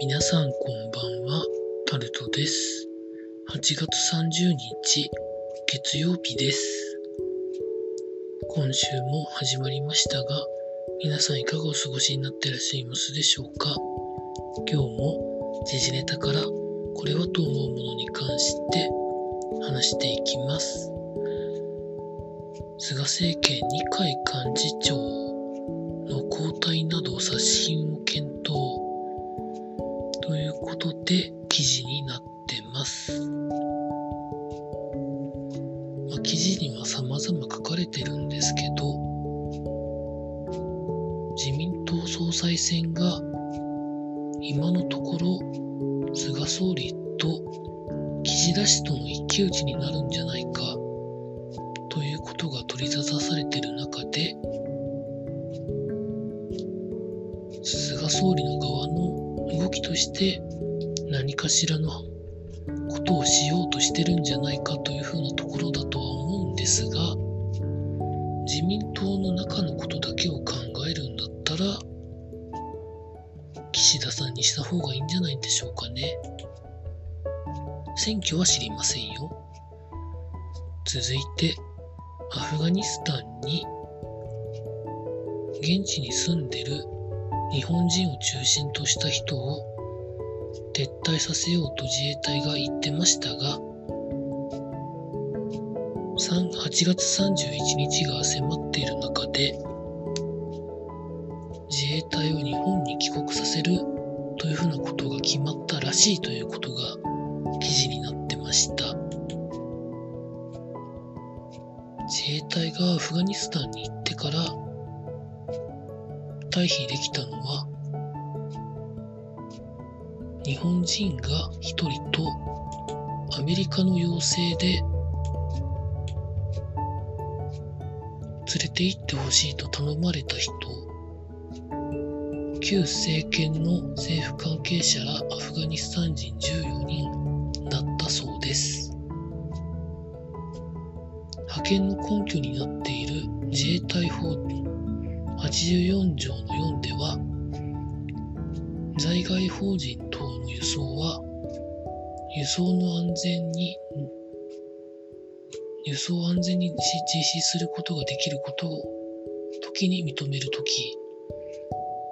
皆さんこんばんは、タルトです。8月30日、月曜日です。今週も始まりましたが、皆さんいかがお過ごしになっていらっしゃいますでしょうか？今日も時事ネタからこれはと思うものに関して話していきます。菅政権二階幹事長の交代など刷新を検討ことで記事になってます。まあ、記事には様々書かれてるんですけど、自民党総裁選が今のところ菅総理と岸田氏との一騎打ちになるんじゃないかということが取り沙汰されている中で菅総理の側の動きとしてかしらのことをしようとしてるんじゃないかというふうなところだとは思うんですが自民党の中のことだけを考えるんだったら岸田さんにした方がいいんじゃないんでしょうかね。選挙は知りませんよ。続いてアフガニスタンに現地に住んでる日本人を中心とした人を撤退させようと自衛隊が言ってましたが8月31日が迫っている中で自衛隊を日本に帰国させるというふうなことが決まったらしいということが記事になってました。自衛隊がアフガニスタンに行ってから退避できたのは日本人が1人とアメリカの要請で連れて行ってほしいと頼まれた人。旧政権の政府関係者らアフガニスタン人14人だったそうです。派遣の根拠になっている自衛隊法84条の4では在外邦人等の輸送は輸送の安全に輸送を安全に実施することができることを時に認める時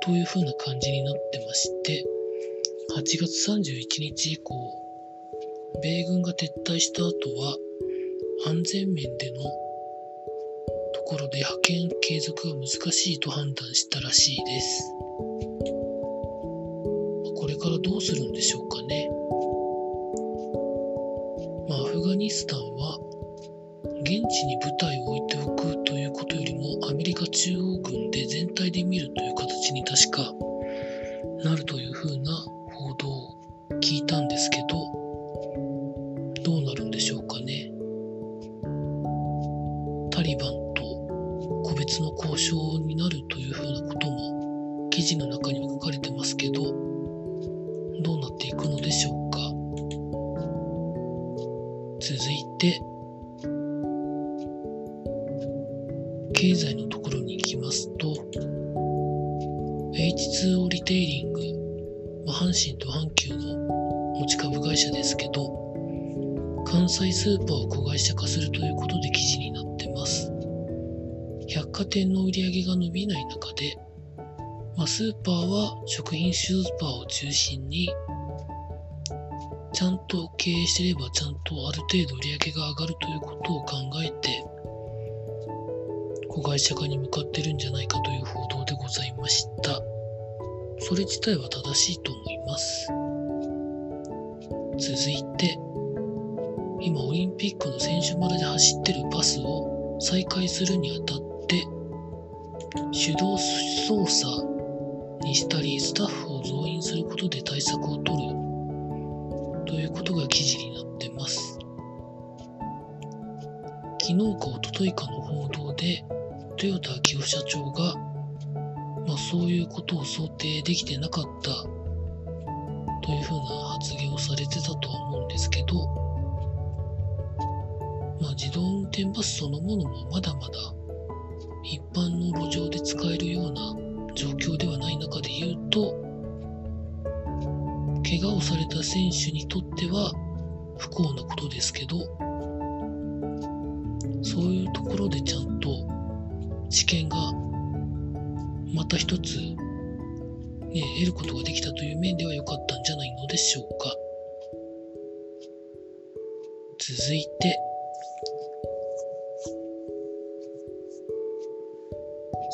というふうな感じになってまして8月31日以降米軍が撤退した後は安全面でのところで派遣継続が難しいと判断したらしいです。からどうするんでしょうかね。まあ、アフガニスタンは現地に部隊を置いておくということよりもアメリカ中央軍で全体で見るという形に確かなるというふうな報道を聞いたんですけどどうなるんでしょうかね。タリバンと個別の交渉になるというふうなことも記事の中には書かれてますけどっていくのでしょうか。続いて経済のところに行きますと H2O リテイリング、ま、阪神と阪急の持ち株会社ですけど関西スーパーを子会社化するということで記事になってます。百貨店の売り上げが伸びない中で、まあ、スーパーは食品スーパーを中心にちゃんと経営してればちゃんとある程度売り上げが上がるということを考えて子会社化に向かってるんじゃないかという報道でございました。それ自体は正しいと思います。続いて今オリンピックの選手村で走ってるバスを再開するにあたって手動操作にしたりスタッフを増員することで対策を取る。ということが記事になってます。昨日か一昨日かの報道でトヨタ秋夫社長が、まあ、そういうことを想定できてなかったというふうな発言をされてたとは思うんですけどまあ、自動運転バスそのものもまだまだ一般の路上で使えるような状況ではない中で言うと、怪我をされた選手にとっては不幸なことですけどそういうところでちゃんと知見がまた一つ、ね、得ることができたという面では良かったんじゃないのでしょうか。続いて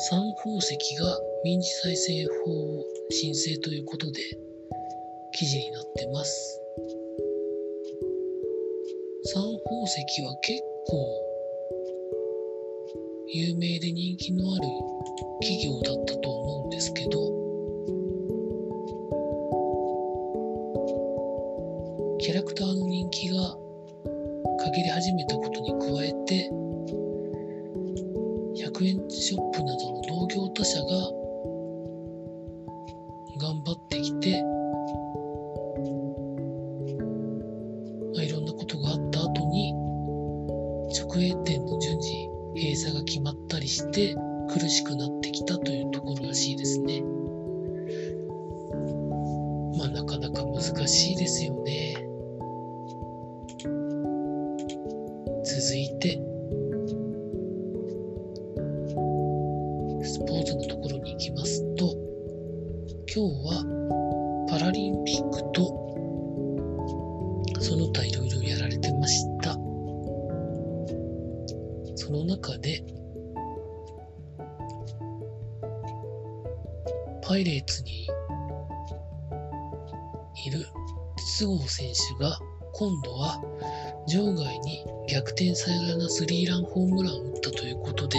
三宝石が民事再生法申請ということで記事になってます。三宝石は結構有名で人気のある企業だったと思うんですけどキャラクターの人気が限り始めたことに加えて100円ショップなどの同業他社が直営店の順次閉鎖が決まったりして苦しくなってきたというところらしいですね。まあなかなか難しいですよね。続いてパイレーツにいる筒香選手が今度は場外に逆転サヨナラスリーランホームランを打ったということで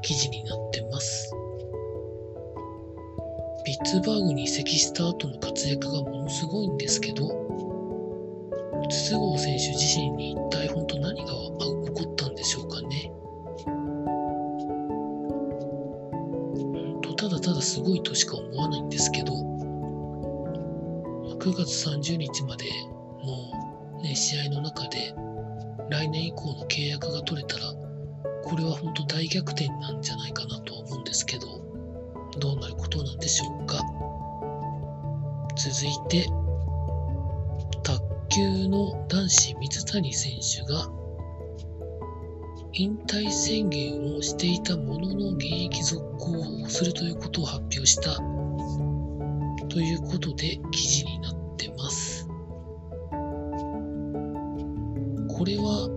記事になってます。ピッツバーグに移籍した後の活躍がものすごいんですけど、筒香選手自身に一体本当何が起こったんでしょうかね。当ただただすごいとしか思わないんですけど、9月30日までの、ね、試合の中で来年以降の契約が取れたら、これは本当大逆転なんじゃないかなとは思うんですけど、どうなることなんでしょうか。続いて卓球の男子水谷選手が引退宣言をしていたものの現役続行をするということを発表したということで記事になってます。これは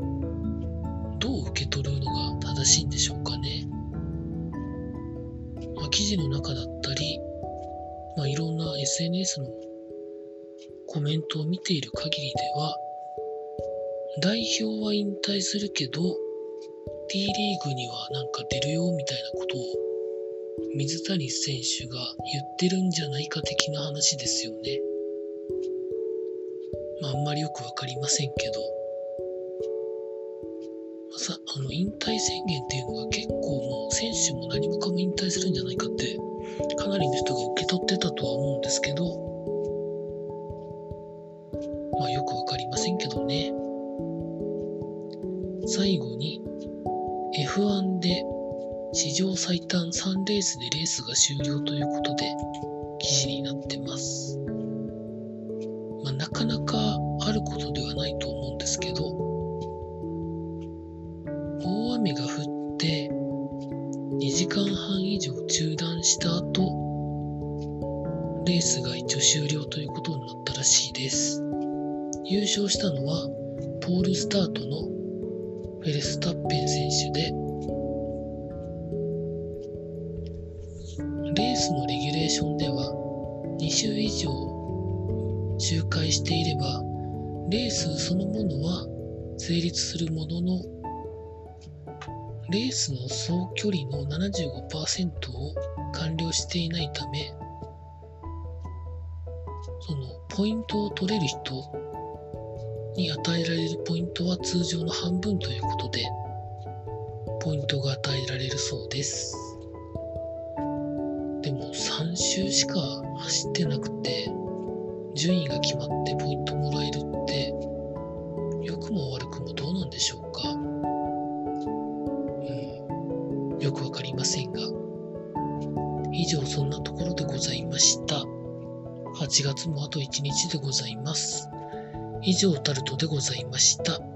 どう受け取るのが正しいんでしょうかね。まあ記事の中だったり、まあ、いろんな SNS のコメントを見ている限りでは、代表は引退するけど、T リーグにはなんか出るよみたいなことを水谷選手が言ってるんじゃないか的な話ですよね。まああんまりよくわかりませんけど、さあの引退宣言っていうのが結構もう選手も何もかも引退するんじゃないかってかなりの人が受け取ってたとは思うんですけど。まあよくわかりませんけどね。最後に F1 で史上最短3レースでレースが終了ということで記事になってます。まあ、なかなかあることではないと思うんですけど大、雨が降って2時間半以上中断した後レースが一応終了ということになったらしいです優勝したのはポールスタートのフェレスタッペン選手でレースのレギュレーションでは2周以上周回していればレースそのものは成立するもののレースの総距離の75%を完了していないため、そのポイントを取れる人に与えられるポイントは通常の半分ということで、ポイントが与えられるそうです。でも3周しか走ってなくて、順位が決まってポイントもらえるって、良くも悪くもどうなんでしょうかうん。よくわかりませんが、以上そんなところでございました。8月もあと1日でございます。以上タルトでございました。